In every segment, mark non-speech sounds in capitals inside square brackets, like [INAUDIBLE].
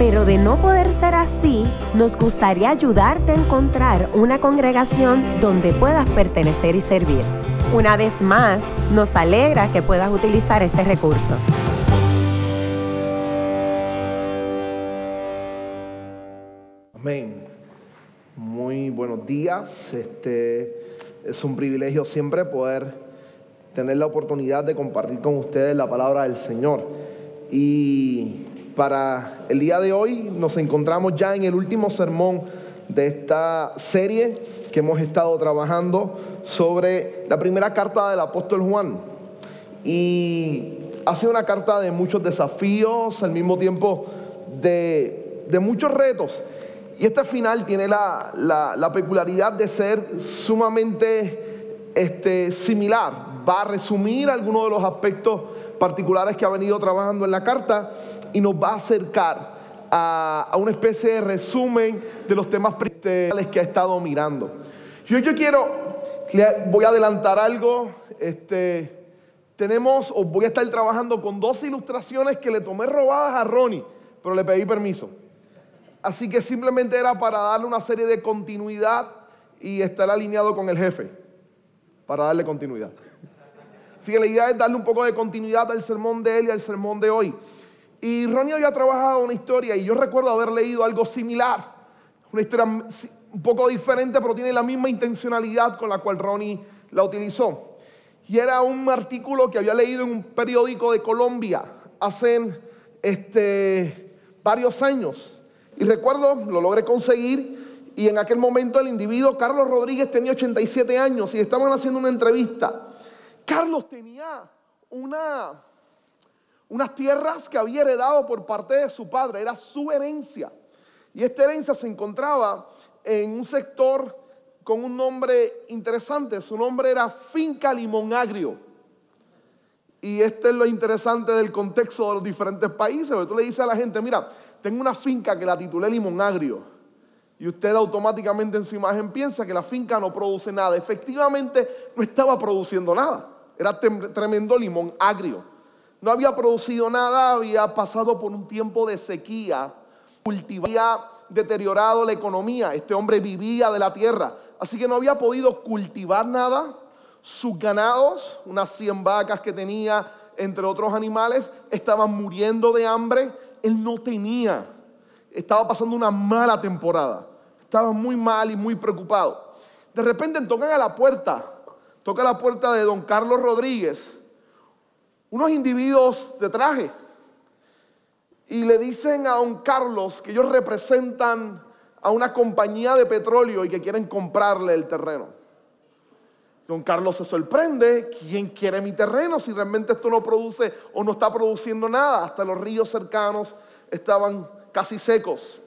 pero de no poder ser así, nos gustaría ayudarte a encontrar una congregación donde puedas pertenecer y servir. Una vez más, nos alegra que puedas utilizar este recurso. Amén. Muy buenos días. Este es un privilegio siempre poder tener la oportunidad de compartir con ustedes la palabra del Señor. Y para el día de hoy nos encontramos ya en el último sermón de esta serie que hemos estado trabajando sobre la primera carta del apóstol Juan. Y ha sido una carta de muchos desafíos, al mismo tiempo de, de muchos retos. Y este final tiene la, la, peculiaridad de ser sumamente este, similar. Va a resumir algunos de los aspectos particulares que ha venido trabajando en la carta y nos va a acercar a, a una especie de resumen de los temas principales que ha estado mirando. Yo, yo quiero, voy a adelantar algo, este, tenemos, o voy a estar trabajando con dos ilustraciones que le tomé robadas a Ronnie, pero le pedí permiso. Así que simplemente era para darle una serie de continuidad y estar alineado con el jefe, para darle continuidad. Así que la idea es darle un poco de continuidad al sermón de él y al sermón de hoy. Y Ronnie había trabajado una historia y yo recuerdo haber leído algo similar, una historia un poco diferente, pero tiene la misma intencionalidad con la cual Ronnie la utilizó. Y era un artículo que había leído en un periódico de Colombia hace este, varios años. Y recuerdo, lo logré conseguir y en aquel momento el individuo, Carlos Rodríguez, tenía 87 años y estaban haciendo una entrevista. Carlos tenía una, unas tierras que había heredado por parte de su padre, era su herencia. Y esta herencia se encontraba en un sector con un nombre interesante, su nombre era Finca Limón Agrio. Y este es lo interesante del contexto de los diferentes países, tú le dices a la gente, mira, tengo una finca que la titulé Limón Agrio. Y usted automáticamente en su imagen piensa que la finca no produce nada. Efectivamente, no estaba produciendo nada. Era tremendo limón agrio. No había producido nada, había pasado por un tiempo de sequía, había deteriorado la economía. Este hombre vivía de la tierra, así que no había podido cultivar nada. Sus ganados, unas 100 vacas que tenía, entre otros animales, estaban muriendo de hambre él no tenía. Estaba pasando una mala temporada. Estaba muy mal y muy preocupado. De repente tocan a la puerta, toca la puerta de don Carlos Rodríguez, unos individuos de traje, y le dicen a don Carlos que ellos representan a una compañía de petróleo y que quieren comprarle el terreno. Don Carlos se sorprende, ¿quién quiere mi terreno si realmente esto no produce o no está produciendo nada? Hasta los ríos cercanos estaban casi secos.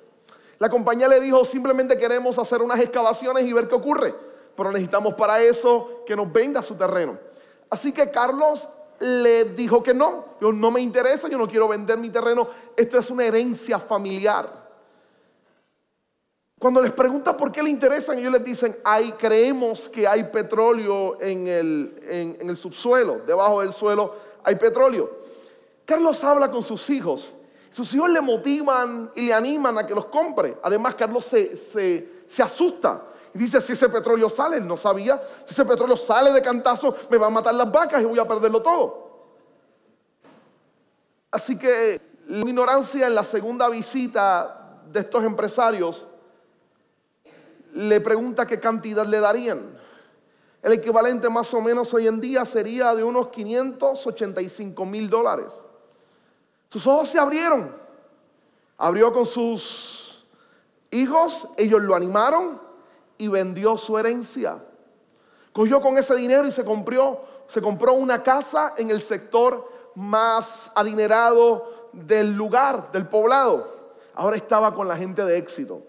La compañía le dijo, simplemente queremos hacer unas excavaciones y ver qué ocurre, pero necesitamos para eso que nos venda su terreno. Así que Carlos le dijo que no, yo no me interesa, yo no quiero vender mi terreno, esto es una herencia familiar. Cuando les pregunta por qué le interesan, ellos les dicen, hay, creemos que hay petróleo en el, en, el subsuelo, debajo del suelo hay petróleo. Carlos habla con sus hijos. Sus hijos le motivan y le animan a que los compre. Además, Carlos se, se, asusta y dice, si ese petróleo sale, no sabía, si ese petróleo sale de cantazo, me va a matar las vacas y voy a perderlo todo. Así que la ignorancia en la segunda visita de estos empresarios le pregunta qué cantidad le darían. El equivalente más o menos hoy en día sería de unos 585 mil dólares. Sus ojos se abrieron. Abrió con sus hijos, ellos lo animaron y vendió su herencia. Cogió con ese dinero y se compró, se compró una casa en el sector más adinerado del lugar, del poblado. Ahora estaba con la gente de éxito.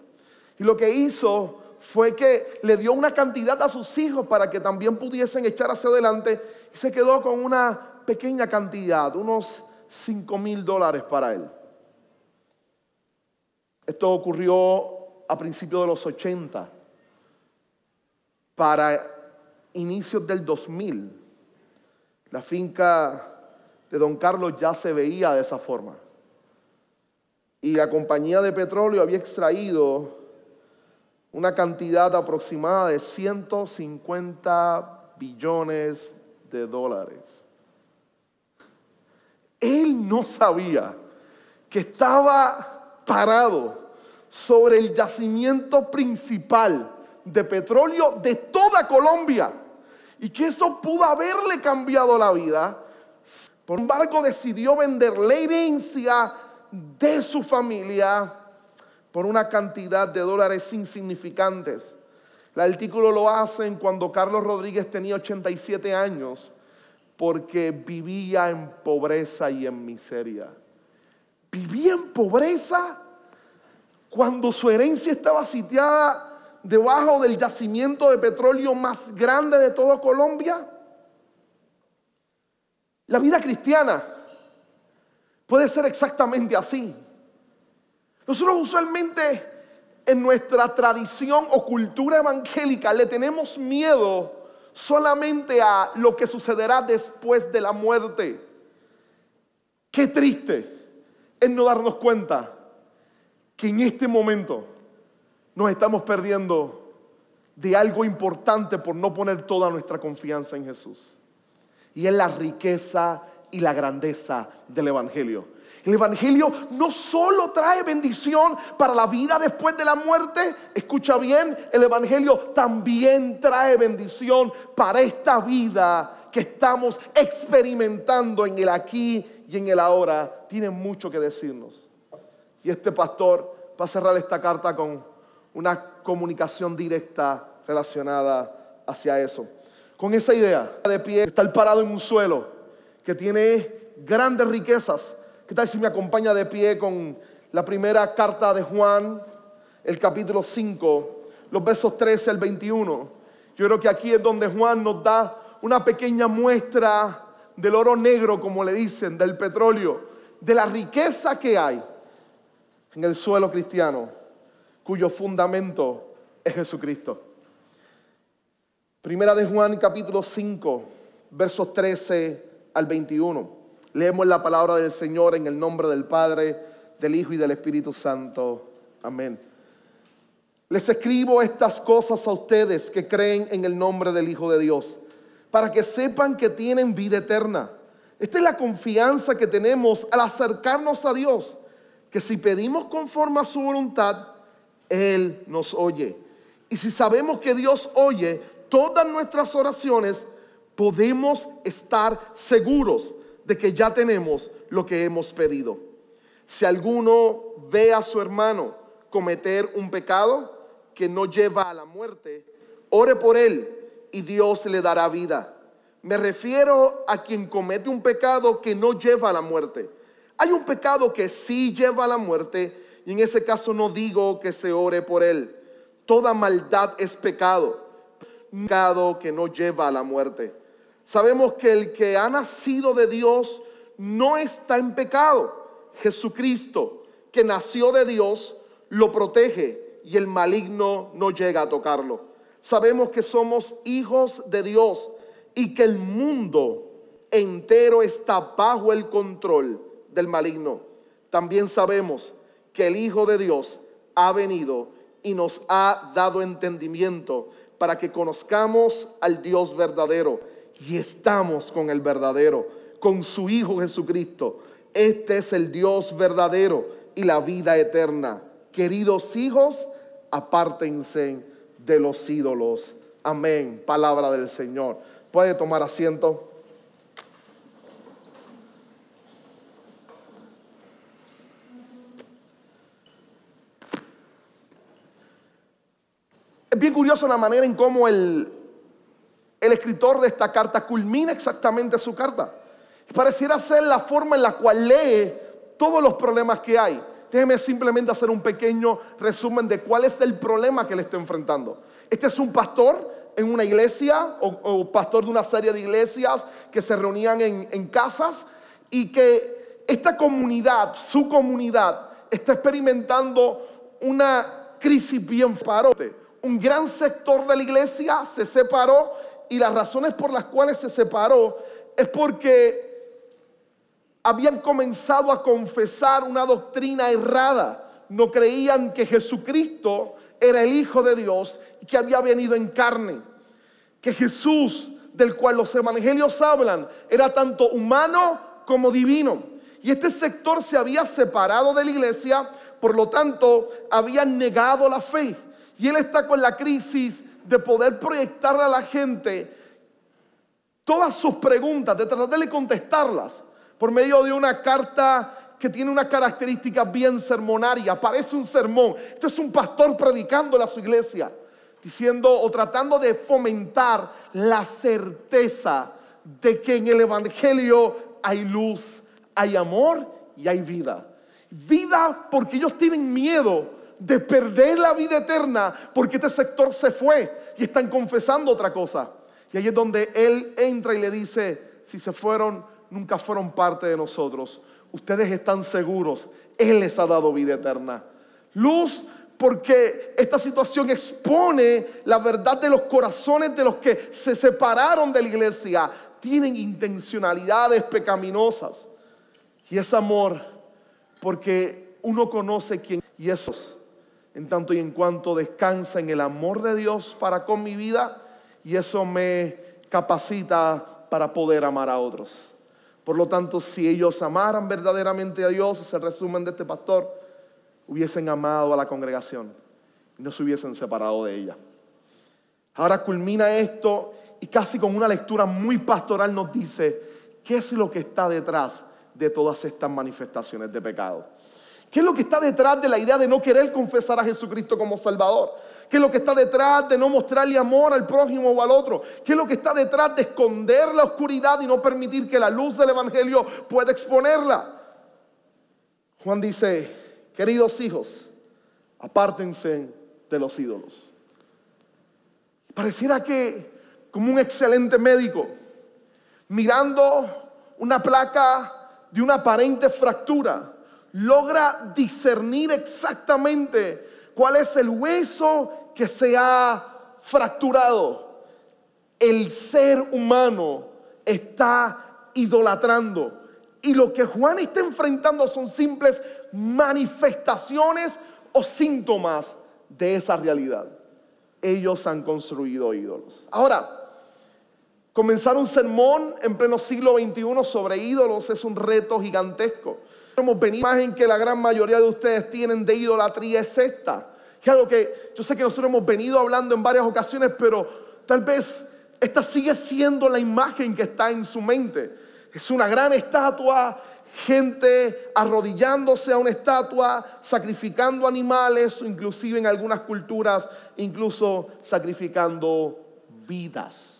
Y lo que hizo fue que le dio una cantidad a sus hijos para que también pudiesen echar hacia adelante y se quedó con una pequeña cantidad, unos 5 mil dólares para él. Esto ocurrió a principios de los 80. Para inicios del 2000, la finca de don Carlos ya se veía de esa forma. Y la compañía de petróleo había extraído una cantidad aproximada de 150 billones de dólares. Él no sabía que estaba parado sobre el yacimiento principal de petróleo de toda Colombia y que eso pudo haberle cambiado la vida. Por embargo, decidió vender la herencia de su familia por una cantidad de dólares insignificantes. El artículo lo hacen cuando Carlos Rodríguez tenía 87 años porque vivía en pobreza y en miseria. Vivía en pobreza cuando su herencia estaba sitiada debajo del yacimiento de petróleo más grande de toda Colombia. La vida cristiana puede ser exactamente así. Nosotros usualmente en nuestra tradición o cultura evangélica le tenemos miedo solamente a lo que sucederá después de la muerte. Qué triste es no darnos cuenta que en este momento nos estamos perdiendo de algo importante por no poner toda nuestra confianza en Jesús. Y es la riqueza y la grandeza del Evangelio. El Evangelio no solo trae bendición para la vida después de la muerte, escucha bien, el Evangelio también trae bendición para esta vida que estamos experimentando en el aquí y en el ahora. Tiene mucho que decirnos. Y este pastor va a cerrar esta carta con una comunicación directa relacionada hacia eso. Con esa idea de pie, estar parado en un suelo que tiene grandes riquezas ¿Qué tal si me acompaña de pie con la primera carta de Juan, el capítulo 5, los versos 13 al 21? Yo creo que aquí es donde Juan nos da una pequeña muestra del oro negro, como le dicen, del petróleo, de la riqueza que hay en el suelo cristiano, cuyo fundamento es Jesucristo. Primera de Juan, capítulo 5, versos 13 al 21. Leemos la palabra del Señor en el nombre del Padre, del Hijo y del Espíritu Santo. Amén. Les escribo estas cosas a ustedes que creen en el nombre del Hijo de Dios, para que sepan que tienen vida eterna. Esta es la confianza que tenemos al acercarnos a Dios, que si pedimos conforme a su voluntad, Él nos oye. Y si sabemos que Dios oye todas nuestras oraciones, podemos estar seguros de que ya tenemos lo que hemos pedido. Si alguno ve a su hermano cometer un pecado que no lleva a la muerte, ore por él y Dios le dará vida. Me refiero a quien comete un pecado que no lleva a la muerte. Hay un pecado que sí lleva a la muerte y en ese caso no digo que se ore por él. Toda maldad es pecado, pecado que no lleva a la muerte. Sabemos que el que ha nacido de Dios no está en pecado. Jesucristo, que nació de Dios, lo protege y el maligno no llega a tocarlo. Sabemos que somos hijos de Dios y que el mundo entero está bajo el control del maligno. También sabemos que el Hijo de Dios ha venido y nos ha dado entendimiento para que conozcamos al Dios verdadero y estamos con el verdadero, con su Hijo Jesucristo. Este es el Dios verdadero y la vida eterna. Queridos hijos, apártense de los ídolos. Amén. Palabra del Señor. Puede tomar asiento. Es bien curioso la manera en cómo el, el escritor de esta carta culmina exactamente su carta. Pareciera ser la forma en la cual lee todos los problemas que hay. déjeme simplemente hacer un pequeño resumen de cuál es el problema que le está enfrentando. Este es un pastor en una iglesia o, pastor de una serie de iglesias que se reunían en, en casas y que esta comunidad, su comunidad, está experimentando una crisis bien farote. Un gran sector de la iglesia se separó y las razones por las cuales se separó es porque habían comenzado a confesar una doctrina errada. No creían que Jesucristo era el Hijo de Dios y que había venido en carne. Que Jesús, del cual los evangelios hablan, era tanto humano como divino. Y este sector se había separado de la iglesia, por lo tanto, habían negado la fe. Y él está con la crisis de poder proyectarle a la gente todas sus preguntas, de tratar de contestarlas por medio de una carta que tiene una característica bien sermonaria, parece un sermón. Esto es un pastor predicándole a su iglesia, diciendo o tratando de fomentar la certeza de que en el Evangelio hay luz, hay amor y hay vida. Vida porque ellos tienen miedo de perder la vida eterna porque este sector se fue y están confesando otra cosa. Y ahí es donde Él entra y le dice, si se fueron, nunca fueron parte de nosotros. Ustedes están seguros, Él les ha dado vida eterna. Luz porque esta situación expone la verdad de los corazones de los que se separaron de la iglesia. Tienen intencionalidades pecaminosas. Y es amor porque uno conoce quién y esos en tanto y en cuanto descansa en el amor de Dios para con mi vida y eso me capacita para poder amar a otros. Por lo tanto, si ellos amaran verdaderamente a Dios, ese resumen de este pastor, hubiesen amado a la congregación y no se hubiesen separado de ella. Ahora culmina esto y casi con una lectura muy pastoral nos dice qué es lo que está detrás de todas estas manifestaciones de pecado. ¿Qué es lo que está detrás de la idea de no querer confesar a Jesucristo como Salvador? ¿Qué es lo que está detrás de no mostrarle amor al prójimo o al otro? ¿Qué es lo que está detrás de esconder la oscuridad y no permitir que la luz del Evangelio pueda exponerla? Juan dice, queridos hijos, apártense de los ídolos. Pareciera que como un excelente médico, mirando una placa de una aparente fractura, logra discernir exactamente cuál es el hueso que se ha fracturado. El ser humano está idolatrando. Y lo que Juan está enfrentando son simples manifestaciones o síntomas de esa realidad. Ellos han construido ídolos. Ahora, comenzar un sermón en pleno siglo XXI sobre ídolos es un reto gigantesco. Hemos venido, imagen que la gran mayoría de ustedes tienen de idolatría es esta. Que algo que yo sé que nosotros hemos venido hablando en varias ocasiones, pero tal vez esta sigue siendo la imagen que está en su mente. Es una gran estatua, gente arrodillándose a una estatua, sacrificando animales, inclusive en algunas culturas, incluso sacrificando vidas.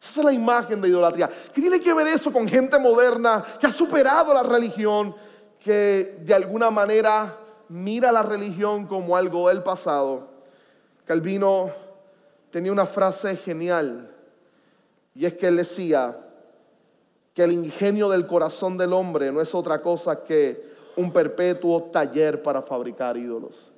Esa es la imagen de idolatría. ¿Qué tiene que ver eso con gente moderna que ha superado la religión, que de alguna manera mira la religión como algo del pasado? Calvino tenía una frase genial y es que él decía que el ingenio del corazón del hombre no es otra cosa que un perpetuo taller para fabricar ídolos.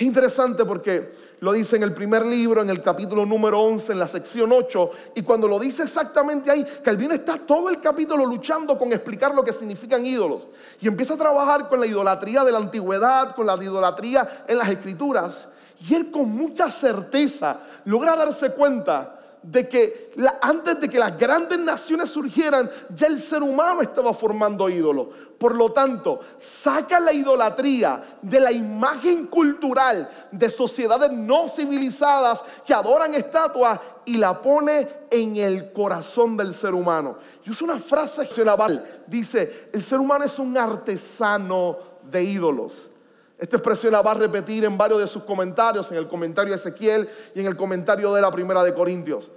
Es interesante porque lo dice en el primer libro, en el capítulo número 11, en la sección 8, y cuando lo dice exactamente ahí, Calvino está todo el capítulo luchando con explicar lo que significan ídolos. Y empieza a trabajar con la idolatría de la antigüedad, con la idolatría en las escrituras. Y él con mucha certeza logra darse cuenta de que antes de que las grandes naciones surgieran, ya el ser humano estaba formando ídolos. Por lo tanto, saca la idolatría de la imagen cultural de sociedades no civilizadas que adoran estatuas y la pone en el corazón del ser humano. Y usa una frase excepcional. Dice, el ser humano es un artesano de ídolos. Esta expresión la va a repetir en varios de sus comentarios, en el comentario de Ezequiel y en el comentario de la primera de Corintios.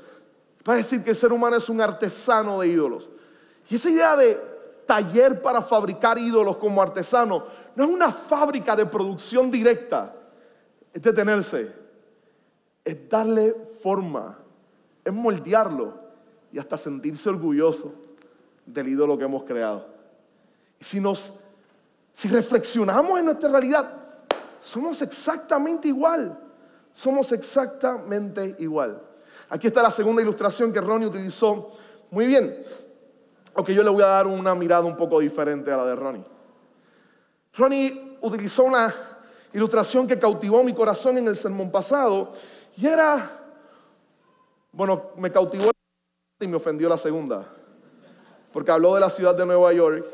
Va a decir que el ser humano es un artesano de ídolos. Y esa idea de taller para fabricar ídolos como artesano no es una fábrica de producción directa, es detenerse, es darle forma, es moldearlo y hasta sentirse orgulloso del ídolo que hemos creado. Y si nos, si reflexionamos en nuestra realidad, somos exactamente igual. Somos exactamente igual. Aquí está la segunda ilustración que Ronnie utilizó. Muy bien. Aunque yo le voy a dar una mirada un poco diferente a la de Ronnie. Ronnie utilizó una ilustración que cautivó mi corazón en el sermón pasado y era, bueno, me cautivó y me ofendió la segunda, porque habló de la ciudad de Nueva York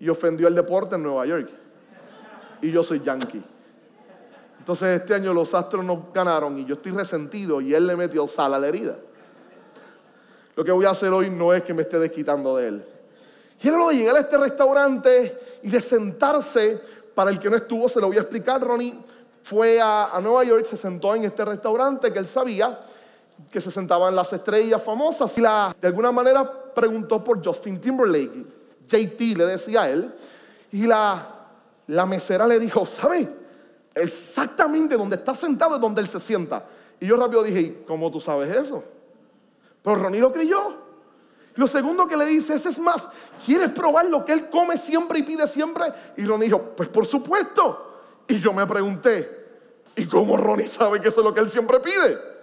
y ofendió el deporte en Nueva York. Y yo soy yankee. Entonces este año los Astros no ganaron y yo estoy resentido y él le metió sal a la herida. Lo que voy a hacer hoy no es que me esté desquitando de él. Y era lo de llegar a este restaurante y de sentarse, para el que no estuvo, se lo voy a explicar, Ronnie fue a, Nueva York, se sentó en este restaurante que él sabía que se sentaban las estrellas famosas y la, de alguna manera preguntó por Justin Timberlake. JT le decía a él y la, mesera le dijo, ¿sabe? Exactamente donde está sentado es donde él se sienta. Y yo rápido dije, ¿cómo tú sabes eso? Pero Ronnie lo creyó. Lo segundo que le dice es, es más, ¿quieres probar lo que él come siempre y pide siempre? Y Ronnie dijo, pues por supuesto. Y yo me pregunté, ¿y cómo Ronnie sabe que eso es lo que él siempre pide?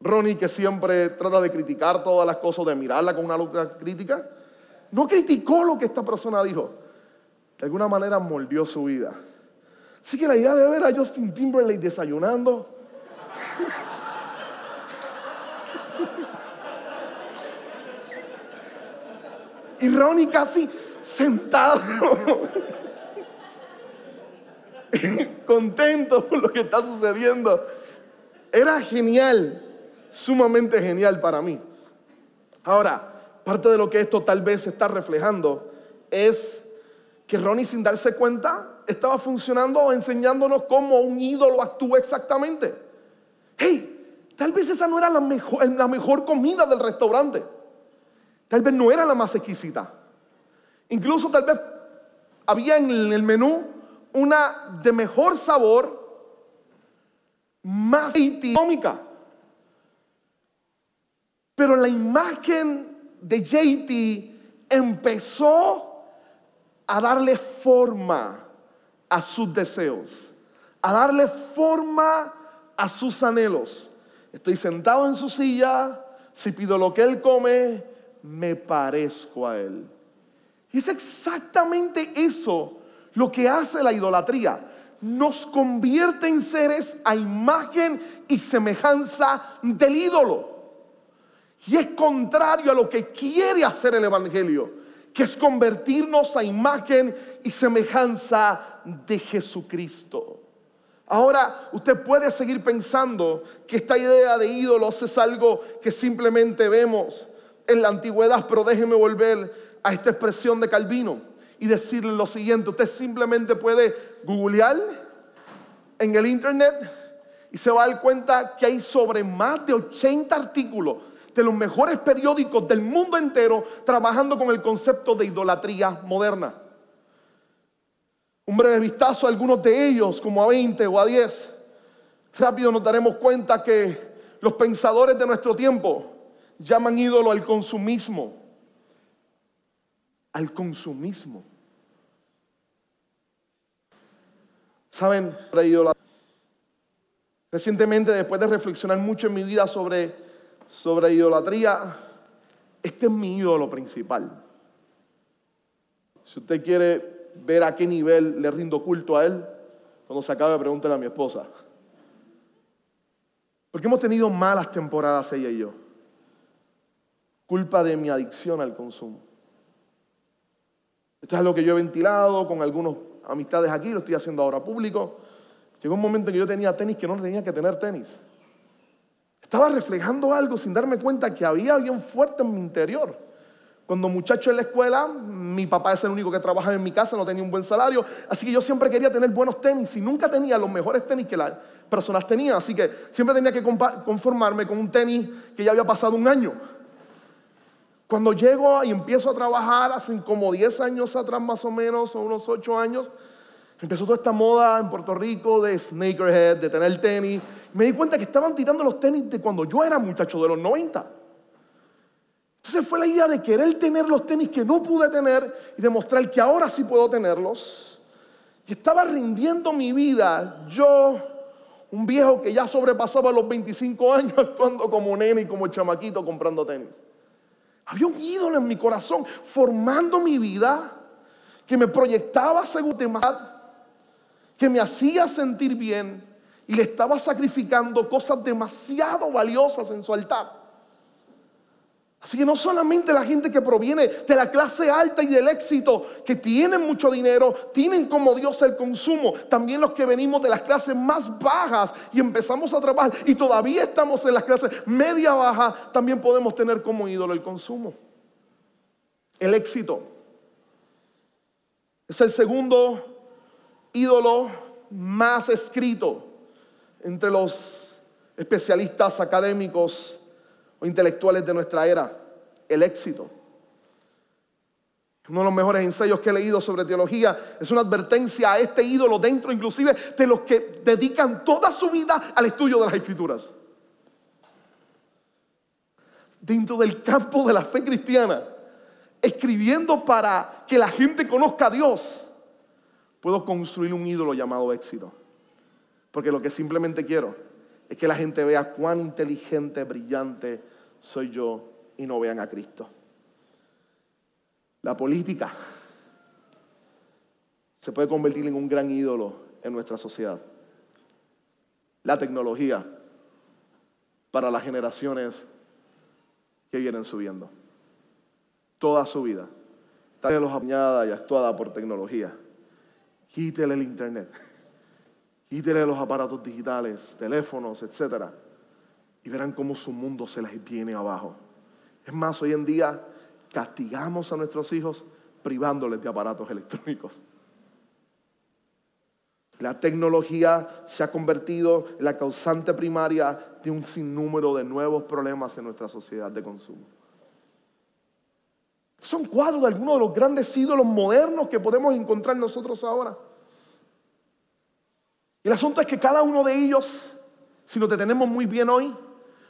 Ronnie que siempre trata de criticar todas las cosas, de mirarla con una luz crítica, no criticó lo que esta persona dijo. De alguna manera moldeó su vida. Así que la idea de ver a Justin Timberlake desayunando [LAUGHS] Y Ronnie casi sentado, [LAUGHS] contento por lo que está sucediendo. Era genial, sumamente genial para mí. Ahora, parte de lo que esto tal vez está reflejando es que Ronnie sin darse cuenta estaba funcionando o enseñándonos cómo un ídolo actúa exactamente. Hey, tal vez esa no era la mejor, comida del restaurante. Tal vez no era la más exquisita. Incluso tal vez había en el menú una de mejor sabor, más económica. Pero la imagen de JT empezó a darle forma a sus deseos, a darle forma a sus anhelos. Estoy sentado en su silla, si pido lo que él come, me parezco a Él. Y es exactamente eso lo que hace la idolatría. Nos convierte en seres a imagen y semejanza del ídolo. Y es contrario a lo que quiere hacer el Evangelio, que es convertirnos a imagen y semejanza de Jesucristo. Ahora, usted puede seguir pensando que esta idea de ídolos es algo que simplemente vemos en la antigüedad, pero déjeme volver a esta expresión de Calvino y decirle lo siguiente. Usted simplemente puede googlear en el internet y se va a dar cuenta que hay sobre más de 80 artículos de los mejores periódicos del mundo entero trabajando con el concepto de idolatría moderna. Un breve vistazo a algunos de ellos, como a 20 o a 10. Rápido nos daremos cuenta que los pensadores de nuestro tiempo llaman ídolo al consumismo. Al consumismo. ¿Saben? Recientemente, después de reflexionar mucho en mi vida sobre, sobre idolatría, este es mi ídolo principal. Si usted quiere ver a qué nivel le rindo culto a él, cuando se acabe, pregúntele a mi esposa. Porque hemos tenido malas temporadas ella y yo culpa de mi adicción al consumo. Esto es algo que yo he ventilado con algunos amistades aquí, lo estoy haciendo ahora público. Llegó un momento en que yo tenía tenis que no tenía que tener tenis. Estaba reflejando algo sin darme cuenta que había bien fuerte en mi interior. Cuando muchacho en la escuela, mi papá es el único que trabaja en mi casa, no tenía un buen salario, así que yo siempre quería tener buenos tenis y nunca tenía los mejores tenis que las personas tenían, así que siempre tenía que conformarme con un tenis que ya había pasado un año. Cuando llego y empiezo a trabajar, hace como 10 años atrás más o menos, o unos 8 años, empezó toda esta moda en Puerto Rico de sneakerhead, de tener tenis. Me di cuenta que estaban tirando los tenis de cuando yo era muchacho, de los 90. Entonces fue la idea de querer tener los tenis que no pude tener y demostrar que ahora sí puedo tenerlos. Y estaba rindiendo mi vida, yo, un viejo que ya sobrepasaba los 25 años, actuando como nene y como chamaquito comprando tenis. Había un ídolo en mi corazón formando mi vida que me proyectaba seguridad, que me hacía sentir bien y le estaba sacrificando cosas demasiado valiosas en su altar. Así que no solamente la gente que proviene de la clase alta y del éxito, que tienen mucho dinero, tienen como Dios el consumo, también los que venimos de las clases más bajas y empezamos a trabajar y todavía estamos en las clases media baja, también podemos tener como ídolo el consumo. El éxito. Es el segundo ídolo más escrito entre los especialistas académicos o intelectuales de nuestra era, el éxito. Uno de los mejores ensayos que he leído sobre teología es una advertencia a este ídolo dentro inclusive de los que dedican toda su vida al estudio de las escrituras. Dentro del campo de la fe cristiana, escribiendo para que la gente conozca a Dios, puedo construir un ídolo llamado éxito. Porque lo que simplemente quiero es que la gente vea cuán inteligente, brillante soy yo y no vean a Cristo. La política se puede convertir en un gran ídolo en nuestra sociedad. La tecnología para las generaciones que vienen subiendo. Toda su vida. Está los apañada y actuada por tecnología. Quítele el internet. [LAUGHS] Quítele los aparatos digitales, teléfonos, etc. Y verán cómo su mundo se les viene abajo. Es más, hoy en día castigamos a nuestros hijos privándoles de aparatos electrónicos. La tecnología se ha convertido en la causante primaria de un sinnúmero de nuevos problemas en nuestra sociedad de consumo. Son cuadros de algunos de los grandes ídolos modernos que podemos encontrar nosotros ahora. El asunto es que cada uno de ellos, si nos detenemos muy bien hoy,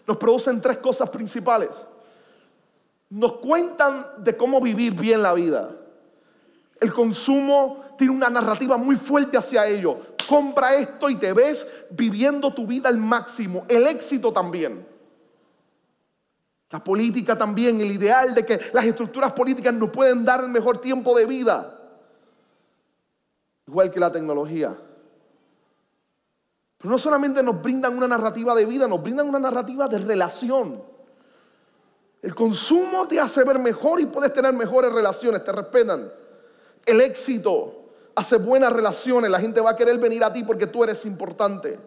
nos producen tres cosas principales. Nos cuentan de cómo vivir bien la vida. El consumo tiene una narrativa muy fuerte hacia ello. Compra esto y te ves viviendo tu vida al máximo. El éxito también. La política también, el ideal de que las estructuras políticas nos pueden dar el mejor tiempo de vida. Igual que la tecnología. Pero no solamente nos brindan una narrativa de vida, nos brindan una narrativa de relación. El consumo te hace ver mejor y puedes tener mejores relaciones, te respetan. El éxito hace buenas relaciones, la gente va a querer venir a ti porque tú eres importante.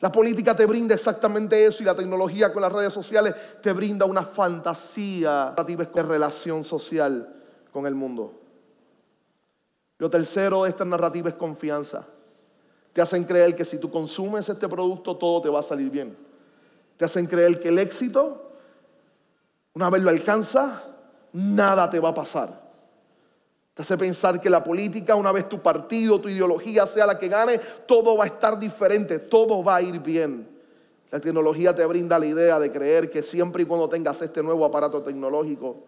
La política te brinda exactamente eso y la tecnología con las redes sociales te brinda una fantasía de relación social con el mundo. Lo tercero de esta narrativa es confianza. Te hacen creer que si tú consumes este producto todo te va a salir bien. Te hacen creer que el éxito, una vez lo alcanza, nada te va a pasar. Te hace pensar que la política, una vez tu partido, tu ideología sea la que gane, todo va a estar diferente, todo va a ir bien. La tecnología te brinda la idea de creer que siempre y cuando tengas este nuevo aparato tecnológico,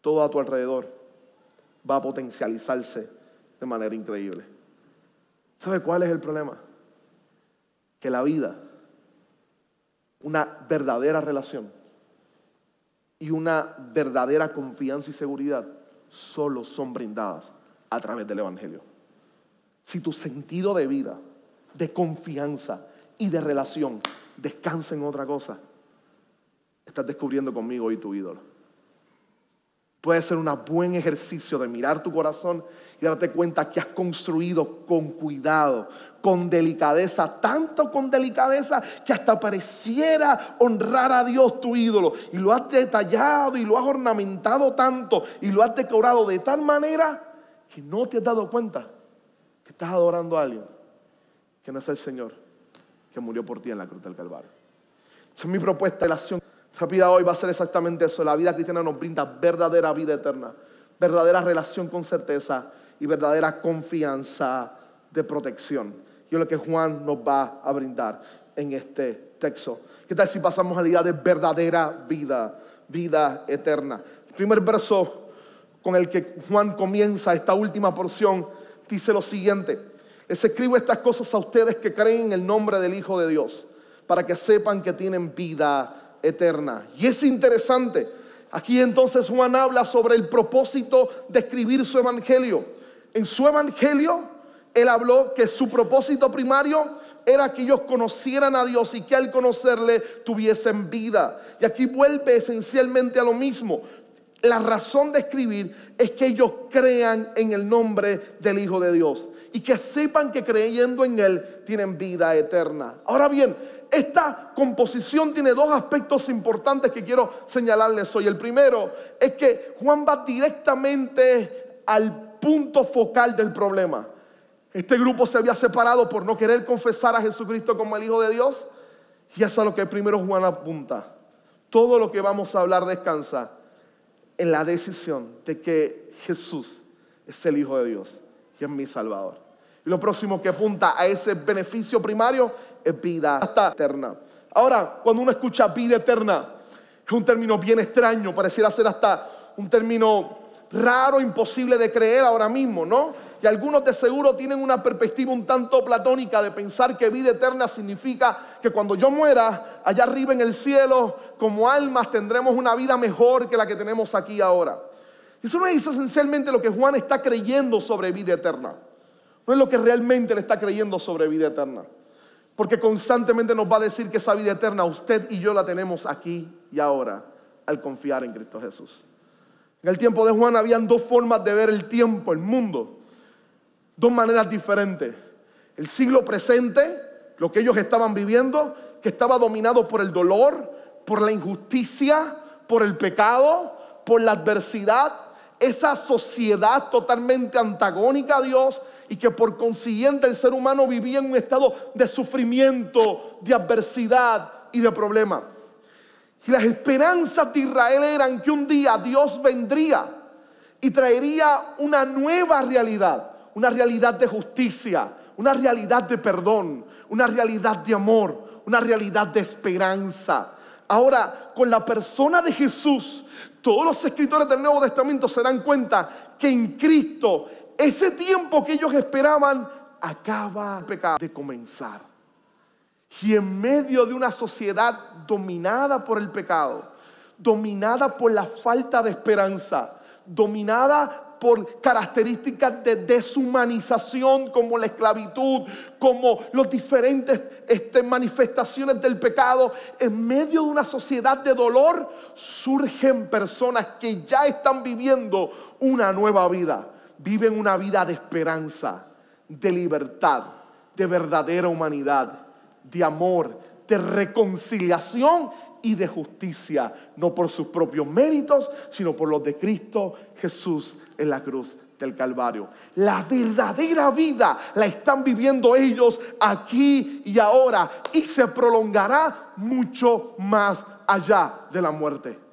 todo a tu alrededor va a potencializarse de manera increíble. ¿Sabe cuál es el problema? Que la vida, una verdadera relación y una verdadera confianza y seguridad solo son brindadas a través del Evangelio. Si tu sentido de vida, de confianza y de relación descansa en otra cosa, estás descubriendo conmigo hoy tu ídolo. Puede ser un buen ejercicio de mirar tu corazón y darte cuenta que has construido con cuidado, con delicadeza, tanto con delicadeza que hasta pareciera honrar a Dios tu ídolo. Y lo has detallado y lo has ornamentado tanto y lo has decorado de tal manera que no te has dado cuenta que estás adorando a alguien que no es el Señor que murió por ti en la cruz del Calvario. Esa es mi propuesta de la acción vida hoy va a ser exactamente eso. La vida cristiana nos brinda verdadera vida eterna, verdadera relación con certeza y verdadera confianza de protección. Y es lo que Juan nos va a brindar en este texto. ¿Qué tal si pasamos a la idea de verdadera vida, vida eterna? El primer verso con el que Juan comienza esta última porción dice lo siguiente. Les escribo estas cosas a ustedes que creen en el nombre del Hijo de Dios, para que sepan que tienen vida eterna. Y es interesante. Aquí entonces Juan habla sobre el propósito de escribir su evangelio. En su evangelio, él habló que su propósito primario era que ellos conocieran a Dios y que al conocerle tuviesen vida. Y aquí vuelve esencialmente a lo mismo. La razón de escribir es que ellos crean en el nombre del Hijo de Dios y que sepan que creyendo en Él tienen vida eterna. Ahora bien, esta composición tiene dos aspectos importantes que quiero señalarles hoy. El primero es que Juan va directamente al punto focal del problema. Este grupo se había separado por no querer confesar a Jesucristo como el Hijo de Dios. Y eso es lo que primero Juan apunta. Todo lo que vamos a hablar descansa en la decisión de que Jesús es el Hijo de Dios y es mi Salvador. Y lo próximo que apunta a ese beneficio primario es vida eterna. Ahora, cuando uno escucha vida eterna, es un término bien extraño, pareciera ser hasta un término raro, imposible de creer ahora mismo, ¿no? Y algunos de seguro tienen una perspectiva un tanto platónica de pensar que vida eterna significa que cuando yo muera, allá arriba en el cielo, como almas tendremos una vida mejor que la que tenemos aquí ahora. Eso no es esencialmente lo que Juan está creyendo sobre vida eterna. No es lo que realmente le está creyendo sobre vida eterna. Porque constantemente nos va a decir que esa vida eterna usted y yo la tenemos aquí y ahora al confiar en Cristo Jesús. En el tiempo de Juan habían dos formas de ver el tiempo, el mundo. Dos maneras diferentes. El siglo presente, lo que ellos estaban viviendo, que estaba dominado por el dolor, por la injusticia, por el pecado, por la adversidad. Esa sociedad totalmente antagónica a Dios y que por consiguiente el ser humano vivía en un estado de sufrimiento, de adversidad y de problema. Y las esperanzas de Israel eran que un día Dios vendría y traería una nueva realidad, una realidad de justicia, una realidad de perdón, una realidad de amor, una realidad de esperanza. Ahora, con la persona de Jesús, todos los escritores del Nuevo Testamento se dan cuenta que en Cristo ese tiempo que ellos esperaban acaba de comenzar. Y en medio de una sociedad dominada por el pecado, dominada por la falta de esperanza, dominada por características de deshumanización como la esclavitud, como las diferentes este, manifestaciones del pecado, en medio de una sociedad de dolor surgen personas que ya están viviendo una nueva vida, viven una vida de esperanza, de libertad, de verdadera humanidad de amor, de reconciliación y de justicia, no por sus propios méritos, sino por los de Cristo Jesús en la cruz del Calvario. La verdadera vida la están viviendo ellos aquí y ahora y se prolongará mucho más allá de la muerte.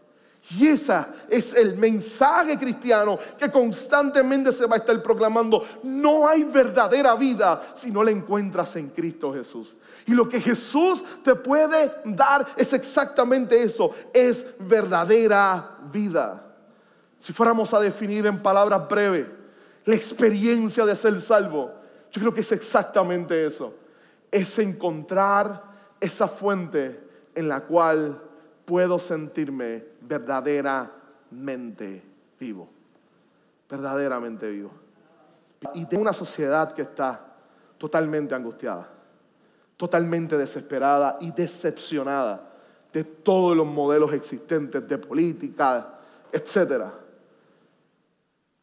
Y ese es el mensaje cristiano que constantemente se va a estar proclamando. No hay verdadera vida si no la encuentras en Cristo Jesús. Y lo que Jesús te puede dar es exactamente eso, es verdadera vida. Si fuéramos a definir en palabras breves la experiencia de ser salvo, yo creo que es exactamente eso. Es encontrar esa fuente en la cual puedo sentirme verdaderamente vivo. Verdaderamente vivo. Y de una sociedad que está totalmente angustiada totalmente desesperada y decepcionada de todos los modelos existentes de política, etc.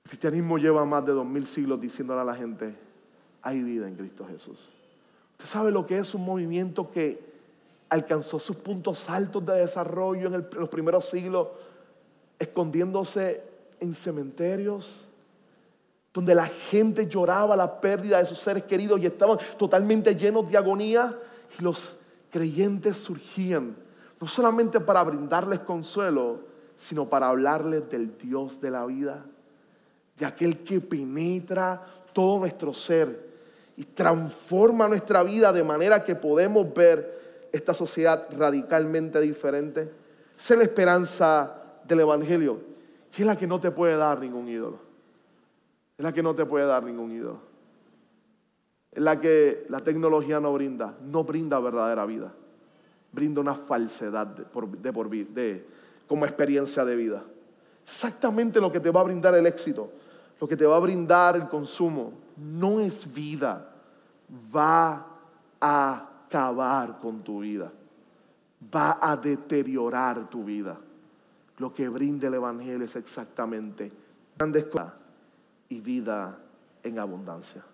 El cristianismo lleva más de dos mil siglos diciéndole a la gente, hay vida en Cristo Jesús. ¿Usted sabe lo que es un movimiento que alcanzó sus puntos altos de desarrollo en, en los primeros siglos, escondiéndose en cementerios? Donde la gente lloraba la pérdida de sus seres queridos y estaban totalmente llenos de agonía y los creyentes surgían no solamente para brindarles consuelo, sino para hablarles del Dios de la vida, de aquel que penetra todo nuestro ser y transforma nuestra vida de manera que podemos ver esta sociedad radicalmente diferente. Esa es la esperanza del Evangelio, que es la que no te puede dar ningún ídolo. Es la que no te puede dar ningún ídolo. Es la que la tecnología no brinda, no brinda verdadera vida. Brinda una falsedad como experiencia de vida. Exactamente lo que te va a brindar el éxito, lo que te va a brindar el consumo, no es vida. Va a acabar con tu vida. Va a deteriorar tu vida. Lo que brinda el Evangelio es exactamente grandes cosas y vida en abundancia.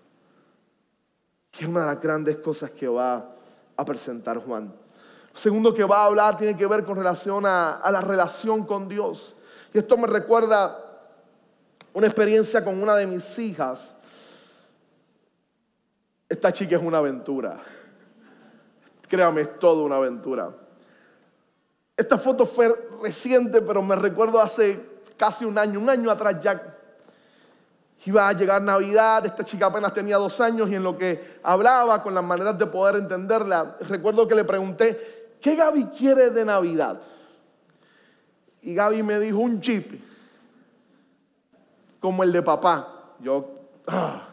Y es una de las grandes cosas que va a presentar Juan. Lo segundo que va a hablar tiene que ver con relación a, la relación con Dios. Y esto me recuerda una experiencia con una de mis hijas. Esta chica es una aventura. Créame, es toda una aventura. Esta foto fue reciente, pero me recuerdo hace casi un año, un año atrás ya Iba a llegar Navidad, esta chica apenas tenía dos años y en lo que hablaba con las maneras de poder entenderla, recuerdo que le pregunté, ¿qué Gaby quiere de Navidad? Y Gaby me dijo un jeep, como el de papá. Yo, ah,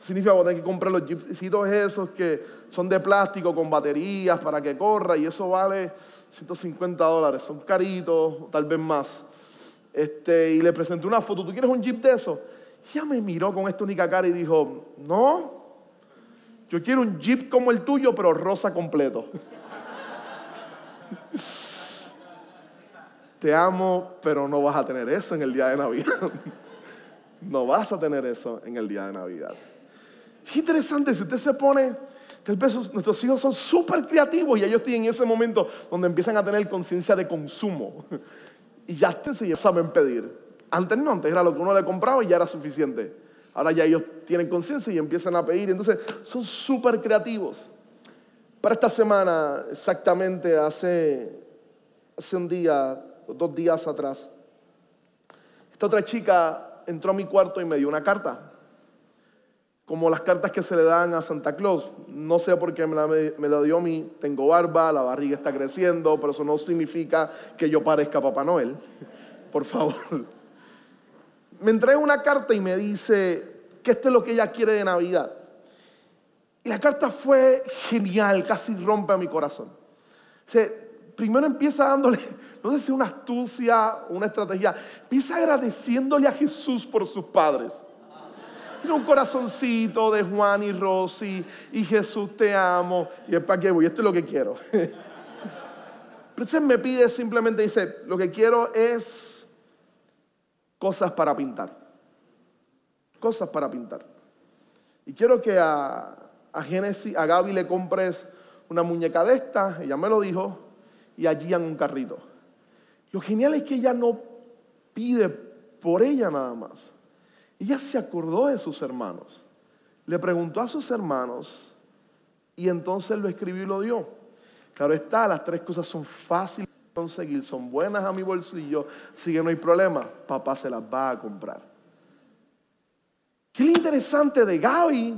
significa que tener que comprar los jeepsitos esos que son de plástico con baterías para que corra y eso vale 150 dólares, son caritos, tal vez más. Este, y le presenté una foto, ¿tú quieres un jeep de eso? Ya me miró con esta única cara y dijo, no, yo quiero un jeep como el tuyo, pero rosa completo. [LAUGHS] Te amo, pero no vas a tener eso en el día de Navidad. [LAUGHS] no vas a tener eso en el día de Navidad. Es interesante, si usted se pone, nuestros hijos son súper creativos y ellos tienen ese momento donde empiezan a tener conciencia de consumo. [LAUGHS] y ya se saben pedir. Antes no, antes era lo que uno le compraba y ya era suficiente. Ahora ya ellos tienen conciencia y empiezan a pedir. Entonces son súper creativos. Para esta semana, exactamente hace, hace un día, dos días atrás, esta otra chica entró a mi cuarto y me dio una carta. Como las cartas que se le dan a Santa Claus. No sé por qué me la, me la dio a mí. Tengo barba, la barriga está creciendo, pero eso no significa que yo parezca Papá Noel. Por favor me entrega una carta y me dice que esto es lo que ella quiere de Navidad. Y la carta fue genial, casi rompe a mi corazón. Primero empieza dándole, [LAUGHS] no sé si una astucia o una estrategia, empieza agradeciéndole a Jesús por sus padres. Tiene un corazoncito de Juan y Rosy y Jesús te amo. Y es para qué voy, esto es lo que quiero. [LAUGHS] Pero entonces me pide simplemente, dice, lo que quiero es cosas para pintar. Cosas para pintar. Y quiero que a, a Génesis, a Gaby le compres una muñeca de esta, ella me lo dijo, y allí en un carrito. Lo genial es que ella no pide por ella nada más. Ella se acordó de sus hermanos. Le preguntó a sus hermanos y entonces lo escribió y lo dio. Claro está, las tres cosas son fáciles conseguir, son buenas a mi bolsillo, así que no hay problema, papá se las va a comprar. ¿Qué es interesante de Gaby?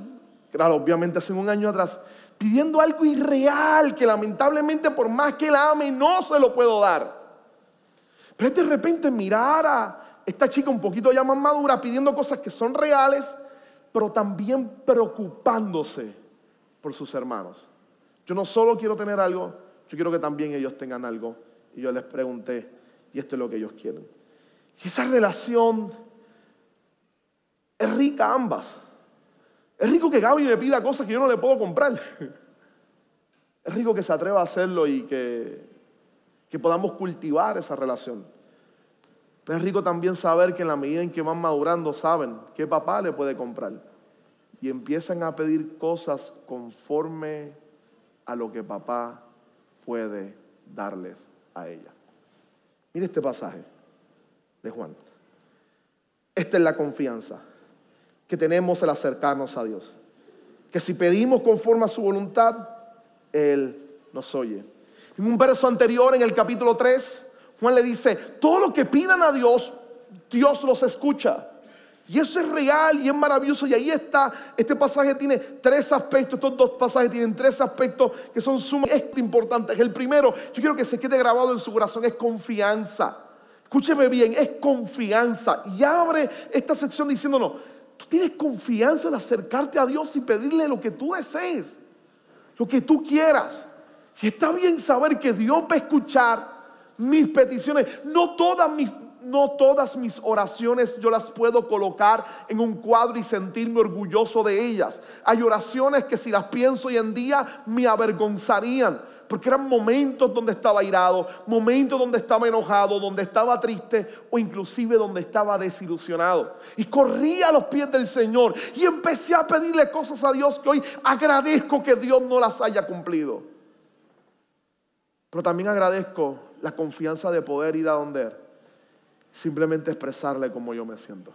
Claro, obviamente hace un año atrás, pidiendo algo irreal que lamentablemente por más que la ame no se lo puedo dar. Pero de repente mirar a esta chica un poquito ya más madura pidiendo cosas que son reales, pero también preocupándose por sus hermanos. Yo no solo quiero tener algo, yo quiero que también ellos tengan algo y yo les pregunté, y esto es lo que ellos quieren. Y esa relación es rica ambas. Es rico que Gaby me pida cosas que yo no le puedo comprar. [LAUGHS] Es rico que se atreva a hacerlo y que, que podamos cultivar esa relación. Pero es rico también saber que en la medida en que van madurando saben qué papá le puede comprar. Y empiezan a pedir cosas conforme a lo que papá puede darles a ella. Mire este pasaje de Juan. Esta es la confianza que tenemos al acercarnos a Dios. Que si pedimos conforme a su voluntad, Él nos oye. En un verso anterior, en el capítulo 3, Juan le dice, todo lo que pidan a Dios, Dios los escucha. Y eso es real y es maravilloso. Y ahí está, este pasaje tiene tres aspectos, estos dos pasajes tienen tres aspectos que son sumamente importantes. El primero, yo quiero que se quede grabado en su corazón, es confianza. Escúcheme bien, es confianza. Y abre esta sección diciéndonos, tú tienes confianza de acercarte a Dios y pedirle lo que tú desees, lo que tú quieras. Y está bien saber que Dios va a escuchar mis peticiones. No todas mis no todas mis oraciones yo las puedo colocar en un cuadro y sentirme orgulloso de ellas. Hay oraciones que si las pienso hoy en día me avergonzarían, porque eran momentos donde estaba irado, momentos donde estaba enojado, donde estaba triste o inclusive donde estaba desilusionado. Y corrí a los pies del Señor y empecé a pedirle cosas a Dios que hoy agradezco que Dios no las haya cumplido. Pero también agradezco la confianza de poder ir a donde simplemente expresarle cómo yo me siento.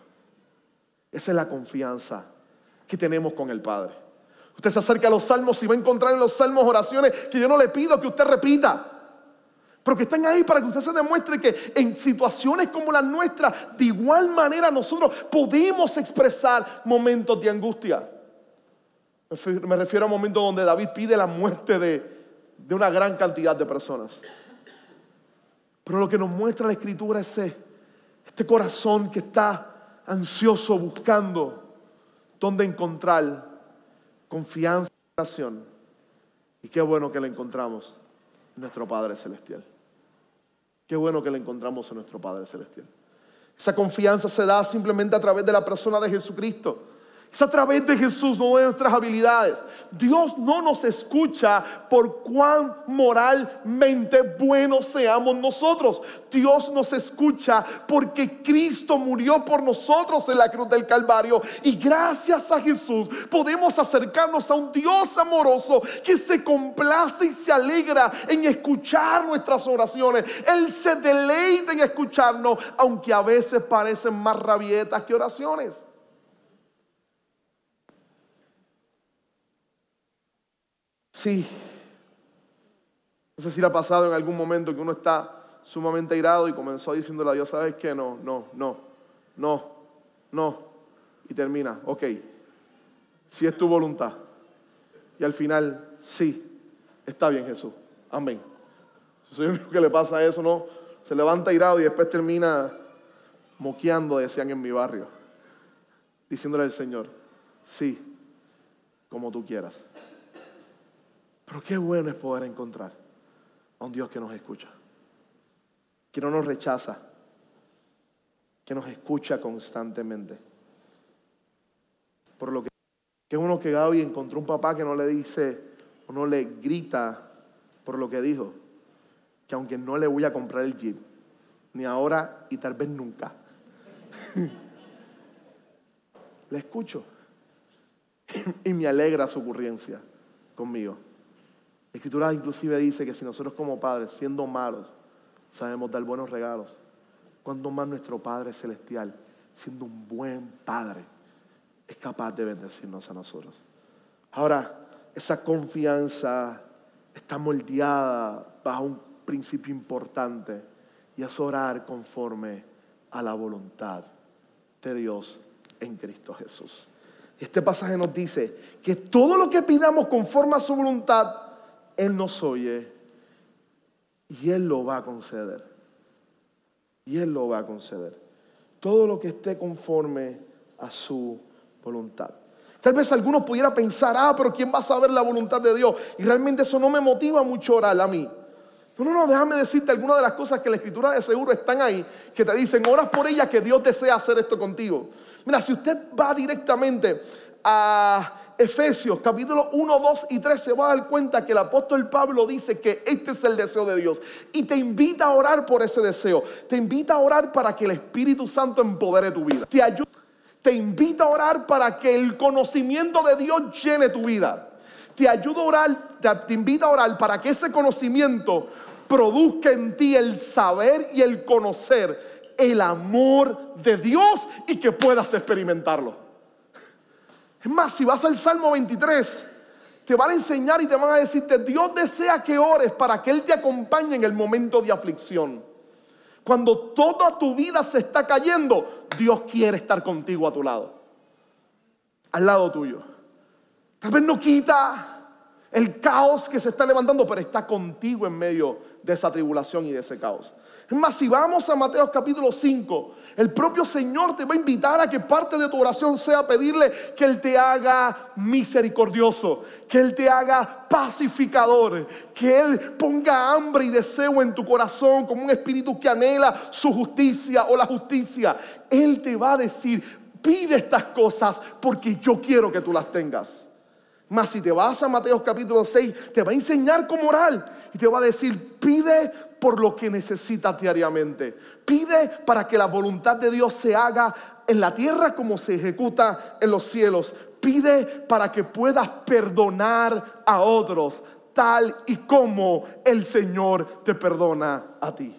Esa es la confianza que tenemos con el Padre. Usted se acerca a los salmos y va a encontrar en los salmos oraciones que yo no le pido que usted repita, pero que están ahí para que usted se demuestre que en situaciones como las nuestras, de igual manera nosotros podemos expresar momentos de angustia. Me refiero a momentos donde David pide la muerte de, de una gran cantidad de personas. Pero lo que nos muestra la escritura es este corazón que está ansioso buscando dónde encontrar confianza y oración. Y qué bueno que la encontramos en nuestro Padre Celestial. Qué bueno que la encontramos en nuestro Padre Celestial. Esa confianza se da simplemente a través de la persona de Jesucristo. Es a través de Jesús, no de nuestras habilidades. Dios no nos escucha por cuán moralmente buenos seamos nosotros. Dios nos escucha porque Cristo murió por nosotros en la cruz del Calvario. Y gracias a Jesús podemos acercarnos a un Dios amoroso que se complace y se alegra en escuchar nuestras oraciones. Él se deleita en escucharnos, aunque a veces parecen más rabietas que oraciones. Sí. No sé si le ha pasado en algún momento que uno está sumamente irado y comenzó diciéndole a Dios, ¿sabes qué? No, no, no, no, no. Y termina, ok, si es tu voluntad. Y al final, sí, está bien Jesús. Amén. Soy el único que le pasa eso, ¿no? Se levanta irado y después termina moqueando, decían en mi barrio, diciéndole al Señor, sí, como tú quieras. Pero qué bueno es poder encontrar a un Dios que nos escucha, que no nos rechaza, que nos escucha constantemente. Por lo que, que uno que Gaby encontró un papá que no le dice o no le grita por lo que dijo, que aunque no le voy a comprar el jeep, ni ahora y tal vez nunca, [LAUGHS] le escucho [LAUGHS] y me alegra su ocurrencia conmigo. Escritura inclusive dice que si nosotros como padres, siendo malos, sabemos dar buenos regalos, cuando más nuestro Padre Celestial, siendo un buen Padre, es capaz de bendecirnos a nosotros. Ahora, esa confianza está moldeada bajo un principio importante y es orar conforme a la voluntad de Dios en Cristo Jesús. Este pasaje nos dice que todo lo que pidamos conforme a su voluntad, él nos oye y Él lo va a conceder. Y Él lo va a conceder. Todo lo que esté conforme a su voluntad. Tal vez algunos pudieran pensar, ah, pero ¿quién va a saber la voluntad de Dios? Y realmente eso no me motiva mucho orar a mí. No, no, no, déjame decirte algunas de las cosas que la escritura de seguro están ahí, que te dicen, oras por ella que Dios desea hacer esto contigo. Mira, si usted va directamente a Efesios capítulo 1, 2 y 3 se va a dar cuenta que el apóstol Pablo dice que este es el deseo de Dios y te invita a orar por ese deseo. Te invita a orar para que el Espíritu Santo empodere tu vida. Te te invita a orar para que el conocimiento de Dios llene tu vida. Te ayuda a orar, te, te invita a orar para que ese conocimiento produzca en ti el saber y el conocer el amor de Dios y que puedas experimentarlo. Es más, si vas al Salmo 23, te van a enseñar y te van a decirte, Dios desea que ores para que Él te acompañe en el momento de aflicción. Cuando toda tu vida se está cayendo, Dios quiere estar contigo a tu lado, al lado tuyo. Tal vez no quita el caos que se está levantando, pero está contigo en medio de esa tribulación y de ese caos. Es más, si vamos a Mateo capítulo 5, el propio Señor te va a invitar a que parte de tu oración sea pedirle que Él te haga misericordioso, que Él te haga pacificador, que Él ponga hambre y deseo en tu corazón como un espíritu que anhela su justicia o la justicia. Él te va a decir, pide estas cosas porque yo quiero que tú las tengas. Mas si te vas a Mateo capítulo 6, te va a enseñar cómo orar y te va a decir, pide por lo que necesitas diariamente. Pide para que la voluntad de Dios se haga en la tierra como se ejecuta en los cielos. Pide para que puedas perdonar a otros tal y como el Señor te perdona a ti.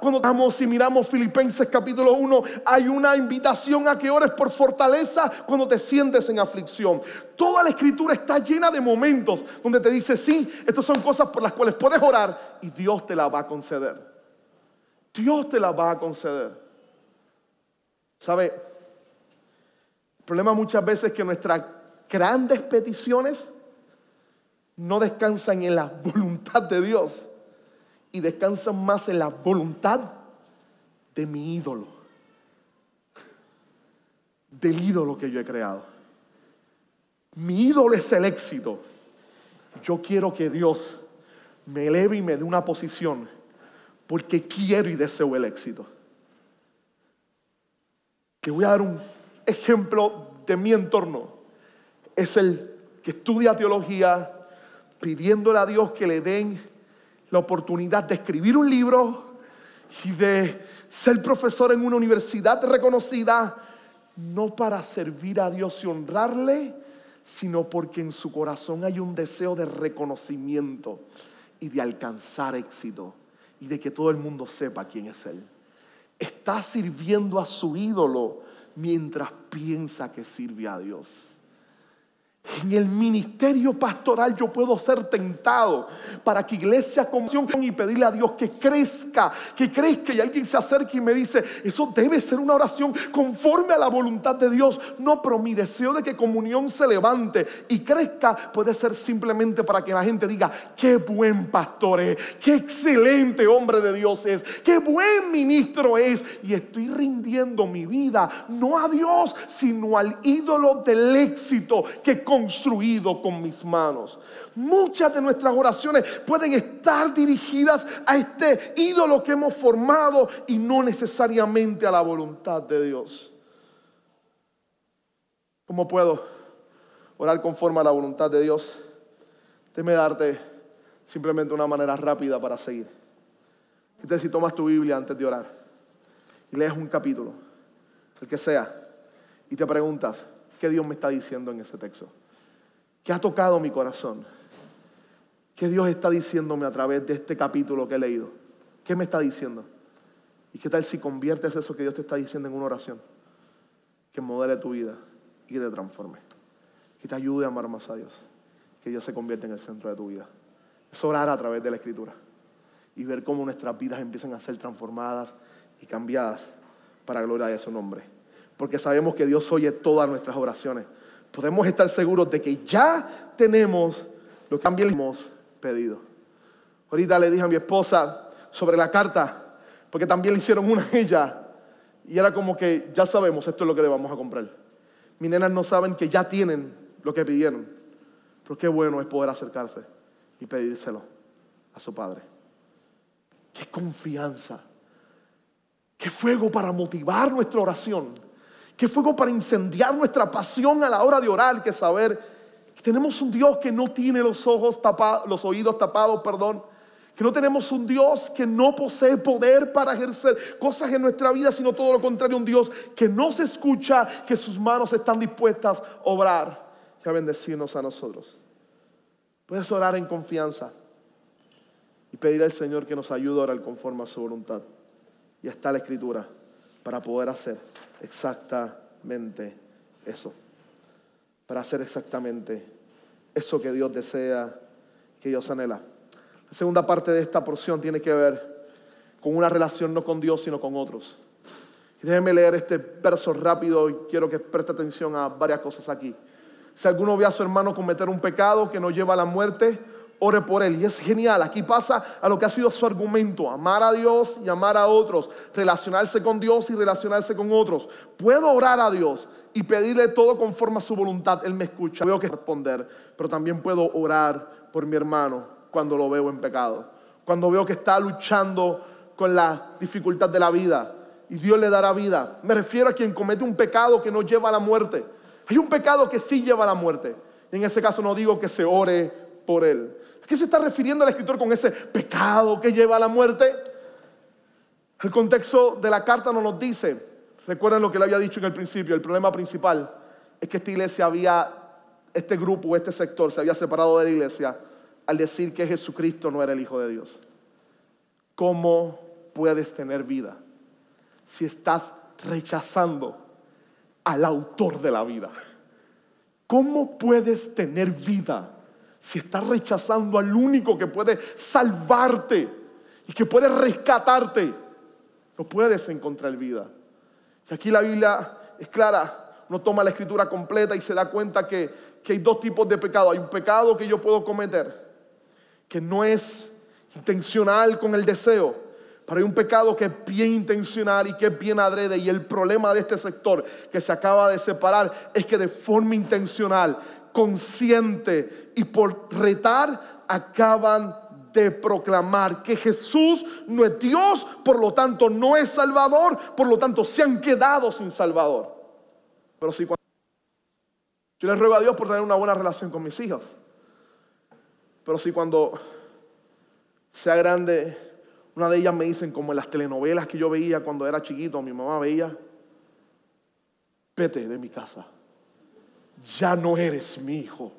Cuando estamos y miramos Filipenses capítulo 1, hay una invitación a que ores por fortaleza cuando te sientes en aflicción. Toda la escritura está llena de momentos donde te dice, sí, estas son cosas por las cuales puedes orar y Dios te la va a conceder. Dios te la va a conceder. ¿Sabe? El problema muchas veces es que nuestras grandes peticiones no descansan en la voluntad de Dios y descansan más en la voluntad de mi ídolo, del ídolo que yo he creado. Mi ídolo es el éxito. Yo quiero que Dios me eleve y me dé una posición porque quiero y deseo el éxito. Que voy a dar un ejemplo de mi entorno. Es el que estudia teología pidiéndole a Dios que le den la oportunidad de escribir un libro y de ser profesor en una universidad reconocida, no para servir a Dios y honrarle, sino porque en su corazón hay un deseo de reconocimiento y de alcanzar éxito y de que todo el mundo sepa quién es Él. Está sirviendo a su ídolo mientras piensa que sirve a Dios. En el ministerio pastoral yo puedo ser tentado para que iglesia comisión y pedirle a Dios que crezca, que crezca y alguien se acerque y me dice, eso debe ser una oración conforme a la voluntad de Dios. No, pero mi deseo de que comunión se levante y crezca puede ser simplemente para que la gente diga, qué buen pastor es, qué excelente hombre de Dios es, qué buen ministro es. Y estoy rindiendo mi vida no a Dios, sino al ídolo del éxito que construido con mis manos. Muchas de nuestras oraciones pueden estar dirigidas a este ídolo que hemos formado y no necesariamente a la voluntad de Dios. ¿Cómo puedo orar conforme a la voluntad de Dios? Déjame darte simplemente una manera rápida para seguir. Entonces, si tomas tu Biblia antes de orar y lees un capítulo, el que sea, y te preguntas, ¿qué Dios me está diciendo en ese texto? ¿Qué ha tocado mi corazón? ¿Qué Dios está diciéndome a través de este capítulo que he leído? ¿Qué me está diciendo? ¿Y qué tal si conviertes eso que Dios te está diciendo en una oración? Que modele tu vida y que te transforme. Que te ayude a amar más a Dios. Que Dios se convierta en el centro de tu vida. Es orar a través de la Escritura. Y ver cómo nuestras vidas empiezan a ser transformadas y cambiadas para gloria de su nombre. Porque sabemos que Dios oye todas nuestras oraciones podemos estar seguros de que ya tenemos lo que también hemos pedido. Ahorita le dije a mi esposa sobre la carta, porque también le hicieron una a ella, y era como que ya sabemos, esto es lo que le vamos a comprar. Mis nenas no saben que ya tienen lo que pidieron, pero qué bueno es poder acercarse y pedírselo a su padre. Qué confianza, qué fuego para motivar nuestra oración Qué fuego para incendiar nuestra pasión a la hora de orar, que saber que tenemos un Dios que no tiene los ojos tapados, los oídos tapados, perdón. Que no tenemos un Dios que no posee poder para ejercer cosas en nuestra vida, sino todo lo contrario, un Dios que no se escucha, que sus manos están dispuestas a obrar y a bendecirnos a nosotros. Puedes orar en confianza y pedir al Señor que nos ayude a orar conforme a su voluntad. Y está la escritura para poder hacer exactamente eso. Para hacer exactamente eso que Dios desea, que Dios anhela. La segunda parte de esta porción tiene que ver con una relación no con Dios, sino con otros. Y déjenme leer este verso rápido y quiero que preste atención a varias cosas aquí. Si alguno ve a su hermano cometer un pecado que no lleva a la muerte, ore por él. Y es genial. Aquí pasa a lo que ha sido su argumento. Amar a Dios y amar a otros. Relacionarse con Dios y relacionarse con otros. Puedo orar a Dios y pedirle todo conforme a su voluntad. Él me escucha. Veo que responder. Pero también puedo orar por mi hermano cuando lo veo en pecado. Cuando veo que está luchando con la dificultad de la vida. Y Dios le dará vida. Me refiero a quien comete un pecado que no lleva a la muerte. Hay un pecado que sí lleva a la muerte. Y en ese caso no digo que se ore por él. ¿A qué se está refiriendo el escritor con ese pecado que lleva a la muerte? El contexto de la carta no nos dice, recuerden lo que le había dicho en el principio, el problema principal es que esta iglesia había, este grupo, este sector se había separado de la iglesia al decir que Jesucristo no era el Hijo de Dios. ¿Cómo puedes tener vida si estás rechazando al autor de la vida? ¿Cómo puedes tener vida si estás rechazando al único que puede salvarte y que puede rescatarte, no puedes encontrar vida. Y aquí la Biblia es clara, uno toma la escritura completa y se da cuenta que, que hay dos tipos de pecado. Hay un pecado que yo puedo cometer, que no es intencional con el deseo, pero hay un pecado que es bien intencional y que es bien adrede. Y el problema de este sector que se acaba de separar es que de forma intencional consciente y por retar acaban de proclamar que Jesús no es Dios, por lo tanto no es Salvador, por lo tanto se han quedado sin Salvador. Pero sí, cuando yo les ruego a Dios por tener una buena relación con mis hijos. Pero si cuando sea grande, una de ellas me dicen, como en las telenovelas que yo veía cuando era chiquito, mi mamá veía, vete de mi casa ya no eres mi hijo.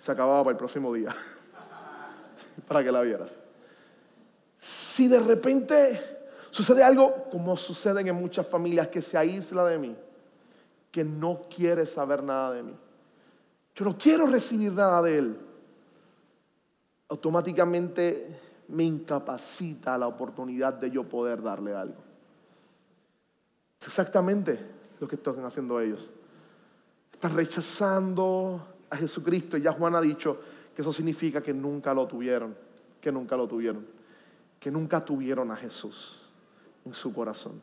Se acababa para el próximo día, [LAUGHS] para que la vieras. Si de repente sucede algo, como sucede en muchas familias, que se aísla de mí, que no quiere saber nada de mí, yo no quiero recibir nada de él, automáticamente me incapacita la oportunidad de yo poder darle algo exactamente lo que están haciendo ellos. Están rechazando a Jesucristo. Y ya Juan ha dicho que eso significa que nunca lo tuvieron, que nunca lo tuvieron, que nunca tuvieron a Jesús en su corazón.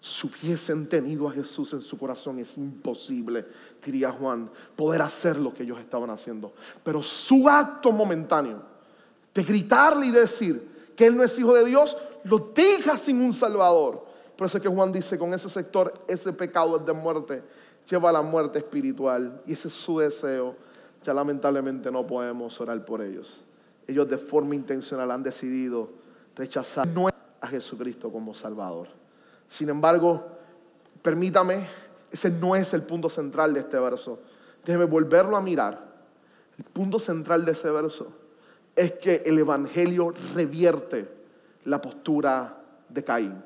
Si hubiesen tenido a Jesús en su corazón, es imposible, diría Juan, poder hacer lo que ellos estaban haciendo. Pero su acto momentáneo de gritarle y decir que Él no es hijo de Dios, lo deja sin un Salvador. Por eso es que Juan dice, con ese sector, ese pecado es de muerte, lleva a la muerte espiritual. Y ese es su deseo. Ya lamentablemente no podemos orar por ellos. Ellos de forma intencional han decidido rechazar a Jesucristo como Salvador. Sin embargo, permítame, ese no es el punto central de este verso. Déjeme volverlo a mirar. El punto central de ese verso es que el Evangelio revierte la postura de Caín.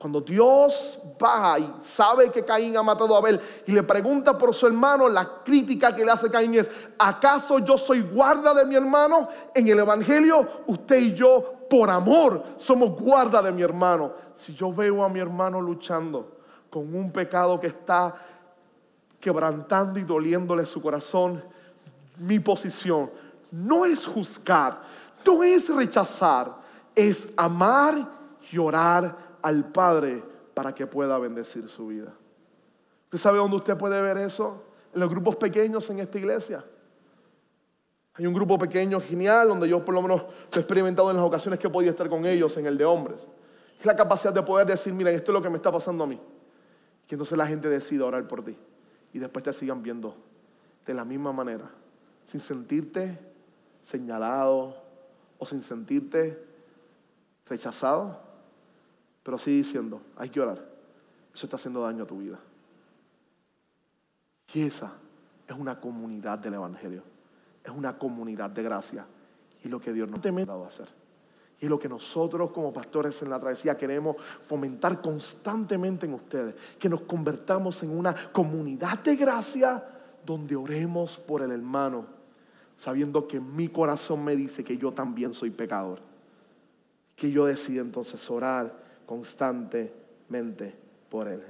Cuando Dios va y sabe que Caín ha matado a Abel y le pregunta por su hermano, la crítica que le hace Caín es, ¿acaso yo soy guarda de mi hermano? En el Evangelio, usted y yo, por amor, somos guarda de mi hermano. Si yo veo a mi hermano luchando con un pecado que está quebrantando y doliéndole su corazón, mi posición no es juzgar, no es rechazar, es amar y orar al Padre para que pueda bendecir su vida. ¿Usted sabe dónde usted puede ver eso? En los grupos pequeños en esta iglesia. Hay un grupo pequeño genial donde yo por lo menos he experimentado en las ocasiones que he podido estar con ellos, en el de hombres. Es la capacidad de poder decir, miren, esto es lo que me está pasando a mí. Que entonces la gente decida orar por ti. Y después te sigan viendo de la misma manera, sin sentirte señalado o sin sentirte rechazado pero sigue diciendo, hay que orar. Eso está haciendo daño a tu vida. Y esa es una comunidad del Evangelio. Es una comunidad de gracia. Y lo que Dios nos ha dado a hacer. Y lo que nosotros como pastores en la travesía queremos fomentar constantemente en ustedes, que nos convertamos en una comunidad de gracia donde oremos por el hermano, sabiendo que mi corazón me dice que yo también soy pecador. Que yo decido entonces orar constantemente por él.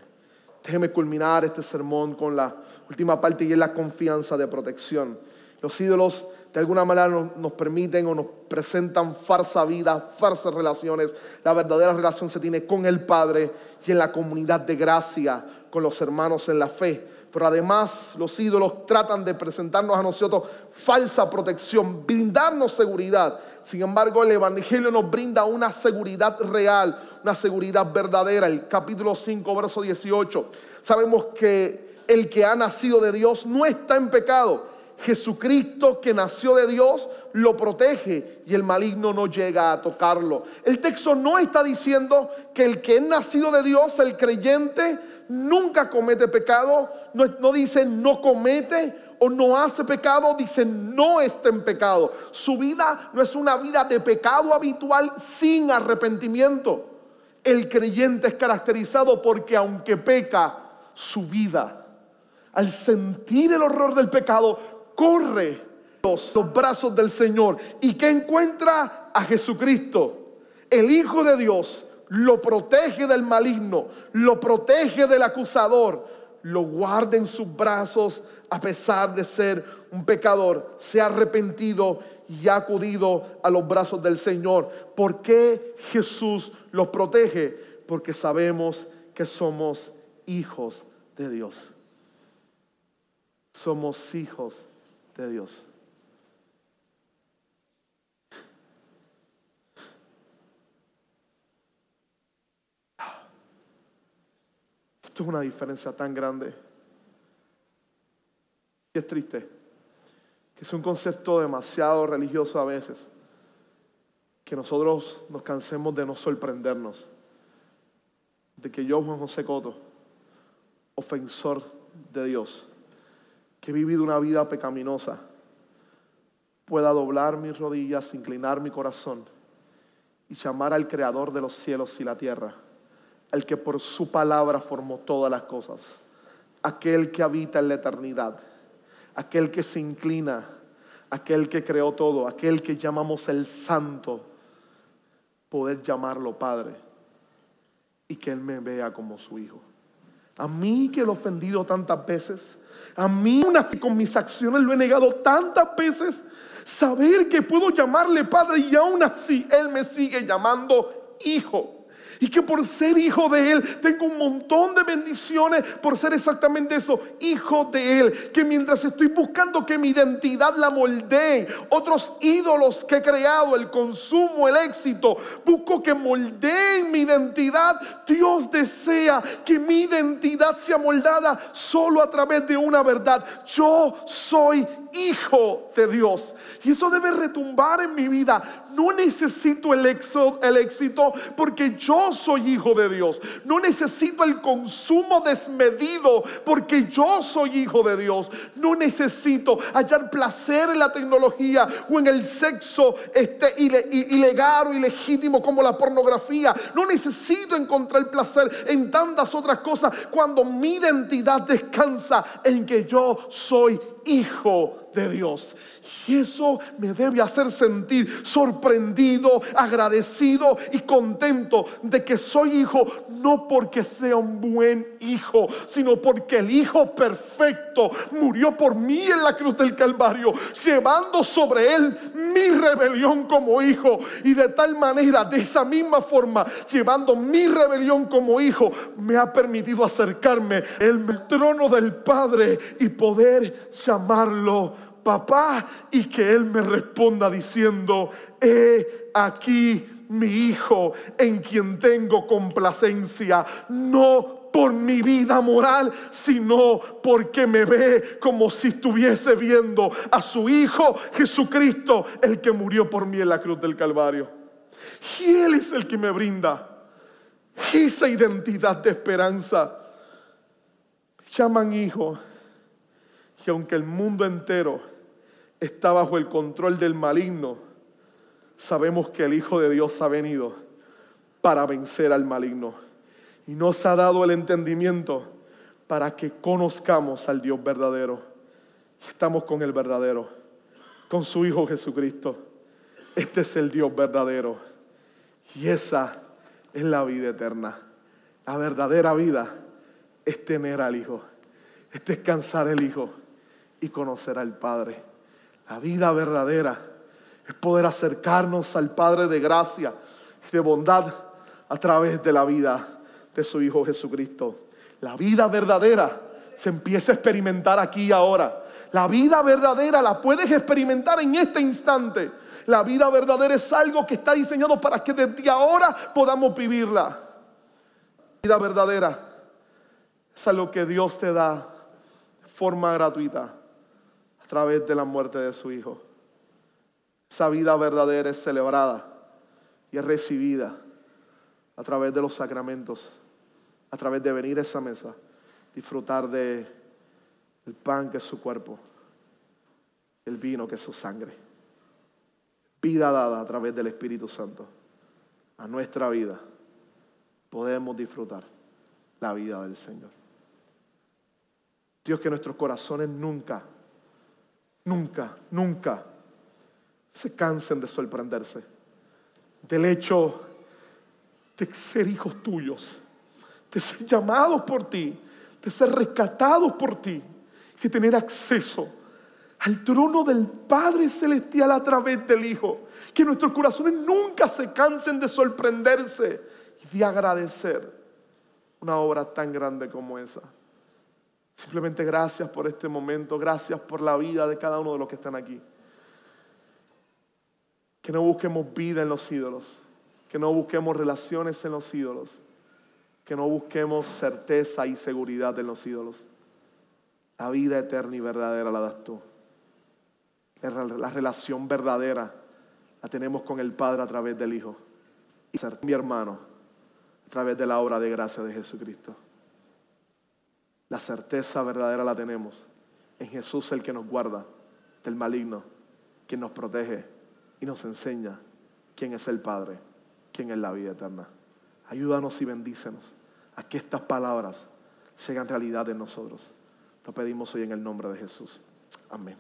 Déjeme culminar este sermón con la última parte y es la confianza de protección. Los ídolos de alguna manera nos, permiten o nos presentan falsa vida, falsas relaciones. La verdadera relación se tiene con el Padre y en la comunidad de gracia, con los hermanos en la fe. Pero además los ídolos tratan de presentarnos a nosotros falsa protección, brindarnos seguridad. Sin embargo, el Evangelio nos brinda una seguridad real, una seguridad verdadera. El capítulo 5, verso 18. Sabemos que el que ha nacido de Dios no está en pecado. Jesucristo que nació de Dios lo protege y el maligno no llega a tocarlo. El texto no está diciendo que el que es nacido de Dios, el creyente, nunca comete pecado. No, no dice no comete o no hace pecado, dice no está en pecado. Su vida no es una vida de pecado habitual sin arrepentimiento. El creyente es caracterizado porque aunque peca, su vida, al sentir el horror del pecado, corre los, los brazos del Señor y que encuentra a Jesucristo, el Hijo de Dios, lo protege del maligno, lo protege del acusador, lo guarda en sus brazos a pesar de ser un pecador, se ha arrepentido y ha acudido a los brazos del Señor. ¿Por qué Jesús los protege? Porque sabemos que somos hijos de Dios. Somos hijos de Dios. Esto es una diferencia tan grande. Y es triste. Es un concepto demasiado religioso a veces. Que nosotros nos cansemos de no sorprendernos. De que yo, Juan José Coto, ofensor de Dios, que he vivido una vida pecaminosa, pueda doblar mis rodillas, inclinar mi corazón y llamar al Creador de los cielos y la tierra, el que por su palabra formó todas las cosas, aquel que habita en la eternidad, aquel que se inclina, aquel que creó todo, aquel que llamamos el Santo, poder llamarlo Padre y que Él me vea como su Hijo. A mí que lo he ofendido tantas veces, a mí con mis acciones lo he negado tantas veces. Saber que puedo llamarle padre y aún así Él me sigue llamando hijo. Y que por ser hijo de Él tengo un montón de bendiciones por ser exactamente eso, hijo de Él. Que mientras estoy buscando que mi identidad la moldeen otros ídolos que he creado, el consumo, el éxito, busco que moldeen mi identidad. Dios desea que mi identidad sea moldada solo a través de una verdad. Yo soy hijo de Dios. Y eso debe retumbar en mi vida. No necesito el, el éxito porque yo soy hijo de Dios. No necesito el consumo desmedido porque yo soy hijo de Dios. No necesito hallar placer en la tecnología o en el sexo este, ilegal o ilegítimo como la pornografía. No necesito encontrar placer en tantas otras cosas cuando mi identidad descansa en que yo soy hijo de Dios. Y eso me debe hacer sentir sorprendido, agradecido y contento de que soy hijo, no porque sea un buen hijo, sino porque el Hijo perfecto murió por mí en la cruz del Calvario, llevando sobre él mi rebelión como hijo. Y de tal manera, de esa misma forma, llevando mi rebelión como hijo, me ha permitido acercarme al trono del Padre y poder llamarlo papá, y que Él me responda diciendo, he aquí mi hijo en quien tengo complacencia, no por mi vida moral, sino porque me ve como si estuviese viendo a su Hijo Jesucristo, el que murió por mí en la cruz del Calvario. Y Él es el que me brinda esa identidad de esperanza. llaman hijo. Y aunque el mundo entero está bajo el control del maligno, sabemos que el Hijo de Dios ha venido para vencer al maligno y nos ha dado el entendimiento para que conozcamos al Dios verdadero. Estamos con el verdadero, con su Hijo Jesucristo. Este es el Dios verdadero. Y esa es la vida eterna. La verdadera vida es tener al Hijo, es descansar el Hijo y conocer al Padre. La vida verdadera es poder acercarnos al Padre de gracia y de bondad a través de la vida de su Hijo Jesucristo. La vida verdadera se empieza a experimentar aquí y ahora. La vida verdadera la puedes experimentar en este instante. La vida verdadera es algo que está diseñado para que desde ahora podamos vivirla. La vida verdadera es algo que Dios te da de forma gratuita través de la muerte de su Hijo. Esa vida verdadera es celebrada y es recibida a través de los sacramentos, a través de venir a esa mesa, disfrutar de pan que es su cuerpo, el vino que es su sangre. Vida dada a través del Espíritu Santo a nuestra vida, podemos disfrutar la vida del Señor. Dios, que nuestros corazones nunca, nunca, nunca se cansen de sorprenderse del hecho de ser hijos tuyos, de ser llamados por ti, de ser rescatados por ti, de tener acceso al trono del Padre Celestial a través del Hijo. Que nuestros corazones nunca se cansen de sorprenderse y de agradecer una obra tan grande como esa. Simplemente gracias por este momento, gracias por la vida de cada uno de los que están aquí. Que no busquemos vida en los ídolos, que no busquemos relaciones en los ídolos, que no busquemos certeza y seguridad en los ídolos. La vida eterna y verdadera la das tú. La relación verdadera la tenemos con el Padre a través del Hijo. Y ser mi hermano a través de la obra de gracia de Jesucristo. La certeza verdadera la tenemos en Jesús el que nos guarda del maligno, quien nos protege y nos enseña quién es el Padre, quién es la vida eterna. Ayúdanos y bendícenos a que estas palabras sean realidad en nosotros. Lo pedimos hoy en el nombre de Jesús. Amén.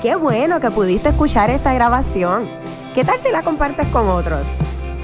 Qué bueno que pudiste escuchar esta grabación. ¿Qué tal si la compartes con otros?